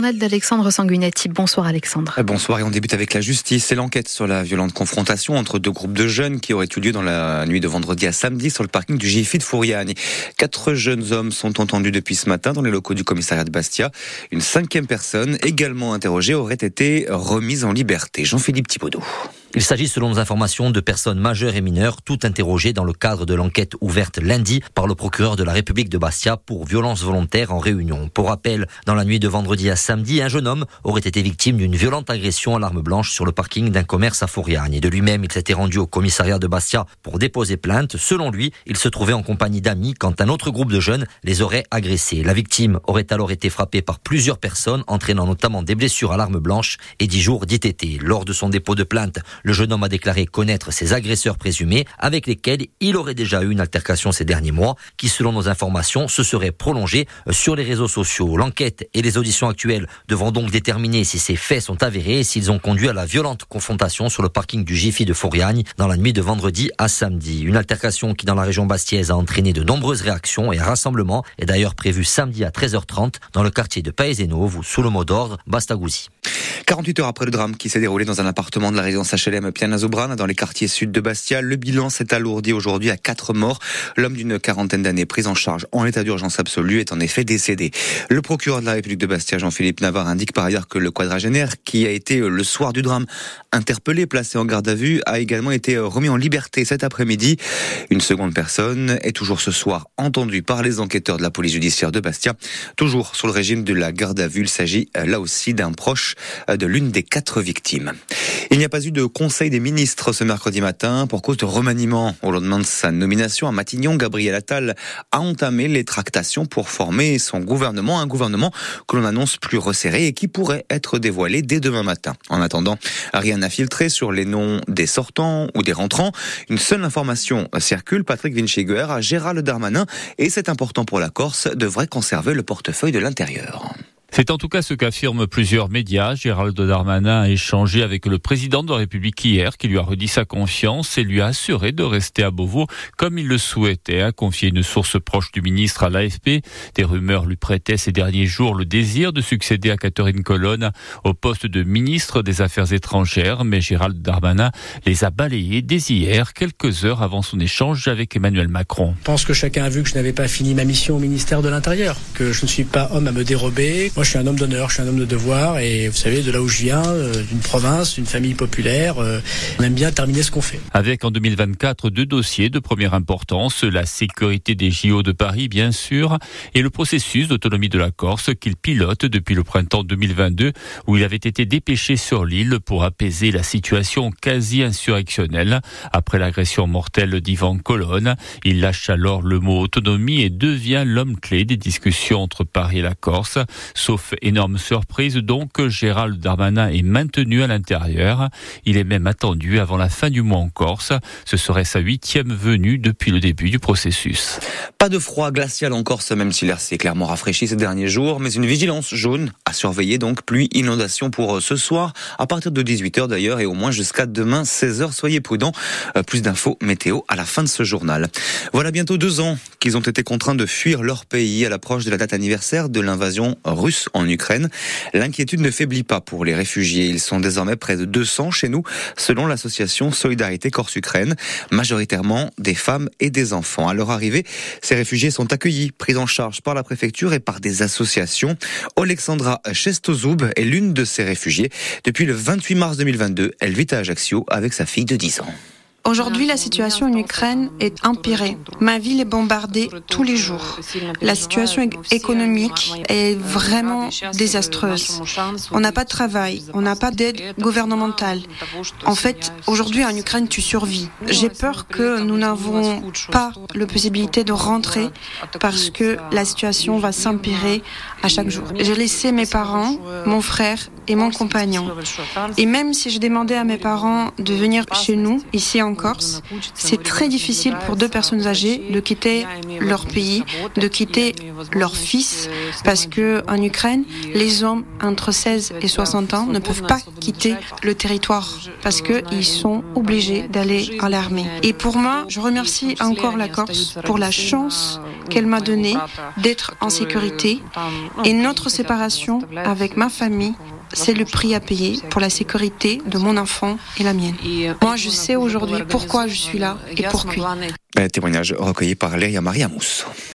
d'Alexandre Sanguinetti. Bonsoir Alexandre. Euh, bonsoir et on débute avec la justice et l'enquête sur la violente confrontation entre deux groupes de jeunes qui auraient eu lieu dans la nuit de vendredi à samedi sur le parking du GIFI de Fouriane. Quatre jeunes hommes sont entendus depuis ce matin dans les locaux du commissariat de Bastia. Une cinquième personne, également interrogée, aurait été remise en liberté. Jean-Philippe Thibaudot. Il s'agit, selon nos informations, de personnes majeures et mineures, toutes interrogées dans le cadre de l'enquête ouverte lundi par le procureur de la République de Bastia pour violence volontaire en réunion. Pour rappel, dans la nuit de vendredi à samedi, un jeune homme aurait été victime d'une violente agression à l'arme blanche sur le parking d'un commerce à Fouriagne. De lui-même, il s'était rendu au commissariat de Bastia pour déposer plainte. Selon lui, il se trouvait en compagnie d'amis quand un autre groupe de jeunes les aurait agressés. La victime aurait alors été frappée par plusieurs personnes, entraînant notamment des blessures à l'arme blanche et dix jours d'ITT. Lors de son dépôt de plainte, le jeune homme a déclaré connaître ses agresseurs présumés avec lesquels il aurait déjà eu une altercation ces derniers mois qui, selon nos informations, se serait prolongée sur les réseaux sociaux. L'enquête et les auditions actuelles devront donc déterminer si ces faits sont avérés et s'ils ont conduit à la violente confrontation sur le parking du Jiffy de Fouriagne dans la nuit de vendredi à samedi. Une altercation qui, dans la région bastiaise, a entraîné de nombreuses réactions et un rassemblement est d'ailleurs prévu samedi à 13h30 dans le quartier de Paesenov ou sous le mot d'ordre Bastagouzi. 48 heures après le drame qui s'est déroulé dans un appartement de la résidence Pianazobran dans les quartiers sud de Bastia, le bilan s'est alourdi aujourd'hui à 4 morts. L'homme d'une quarantaine d'années pris en charge en état d'urgence absolue est en effet décédé. Le procureur de la République de Bastia, Jean-Philippe Navarre, indique par ailleurs que le quadragénaire qui a été le soir du drame interpellé, placé en garde à vue, a également été remis en liberté cet après-midi. Une seconde personne est toujours ce soir entendue par les enquêteurs de la police judiciaire de Bastia. Toujours sur le régime de la garde à vue, il s'agit là aussi d'un proche de l'une des quatre victimes. Il n'y a pas eu de conseil des ministres ce mercredi matin pour cause de remaniement. Au lendemain de sa nomination à Matignon, Gabriel Attal a entamé les tractations pour former son gouvernement, un gouvernement que l'on annonce plus resserré et qui pourrait être dévoilé dès demain matin. En attendant, rien n'a filtré sur les noms des sortants ou des rentrants. Une seule information circule, Patrick Vincheguer à Gérald Darmanin, et c'est important pour la Corse, devrait conserver le portefeuille de l'intérieur. C'est en tout cas ce qu'affirment plusieurs médias. Gérald Darmanin a échangé avec le président de la République hier, qui lui a redit sa confiance et lui a assuré de rester à Beauvau comme il le souhaitait, a confié une source proche du ministre à l'AFP. Des rumeurs lui prêtaient ces derniers jours le désir de succéder à Catherine Colonne au poste de ministre des Affaires étrangères, mais Gérald Darmanin les a balayés dès hier, quelques heures avant son échange avec Emmanuel Macron. Je pense que chacun a vu que je n'avais pas fini ma mission au ministère de l'Intérieur, que je ne suis pas homme à me dérober. Moi, je suis un homme d'honneur, je suis un homme de devoir, et vous savez, de là où je viens, euh, d'une province, d'une famille populaire, euh, on aime bien terminer ce qu'on fait. Avec en 2024 deux dossiers de première importance, la sécurité des JO de Paris, bien sûr, et le processus d'autonomie de la Corse qu'il pilote depuis le printemps 2022, où il avait été dépêché sur l'île pour apaiser la situation quasi insurrectionnelle après l'agression mortelle d'Ivan Colonne. Il lâche alors le mot autonomie et devient l'homme clé des discussions entre Paris et la Corse. Sauf énorme surprise, donc, Gérald Darmanin est maintenu à l'intérieur. Il est même attendu avant la fin du mois en Corse. Ce serait sa huitième venue depuis le début du processus. Pas de froid glacial en Corse, même si l'air s'est clairement rafraîchi ces derniers jours, mais une vigilance jaune à surveiller, donc pluie, inondation pour euh, ce soir, à partir de 18h d'ailleurs, et au moins jusqu'à demain 16h. Soyez prudents. Euh, plus d'infos météo à la fin de ce journal. Voilà bientôt deux ans qu'ils ont été contraints de fuir leur pays à l'approche de la date anniversaire de l'invasion russe en Ukraine. L'inquiétude ne faiblit pas pour les réfugiés. Ils sont désormais près de 200 chez nous, selon l'association Solidarité Corse-Ukraine, majoritairement des femmes et des enfants. À leur arrivée, ces réfugiés sont accueillis, pris en charge par la préfecture et par des associations. Alexandra Chestozoub est l'une de ces réfugiés. Depuis le 28 mars 2022, elle vit à Ajaccio avec sa fille de 10 ans. Aujourd'hui, la situation en Ukraine est empirée. Ma ville est bombardée tous les jours. La situation économique est vraiment désastreuse. On n'a pas de travail, on n'a pas d'aide gouvernementale. En fait, aujourd'hui en Ukraine, tu survis. J'ai peur que nous n'avons pas la possibilité de rentrer parce que la situation va s'empirer à chaque jour. J'ai laissé mes parents, mon frère et mon compagnon. Et même si je demandais à mes parents de venir chez nous, ici en Corse, c'est très difficile pour deux personnes âgées de quitter leur pays, de quitter leur fils, parce que Ukraine, les hommes entre 16 et 60 ans ne peuvent pas quitter le territoire parce qu'ils sont obligés d'aller à l'armée. Et pour moi, je remercie encore la Corse pour la chance qu'elle m'a donné d'être en sécurité et notre séparation avec ma famille c'est le prix à payer pour la sécurité de mon enfant et la mienne. Moi, je sais aujourd'hui pourquoi je suis là et pour qui. Un témoignage recueilli par Léa Maria Mousse.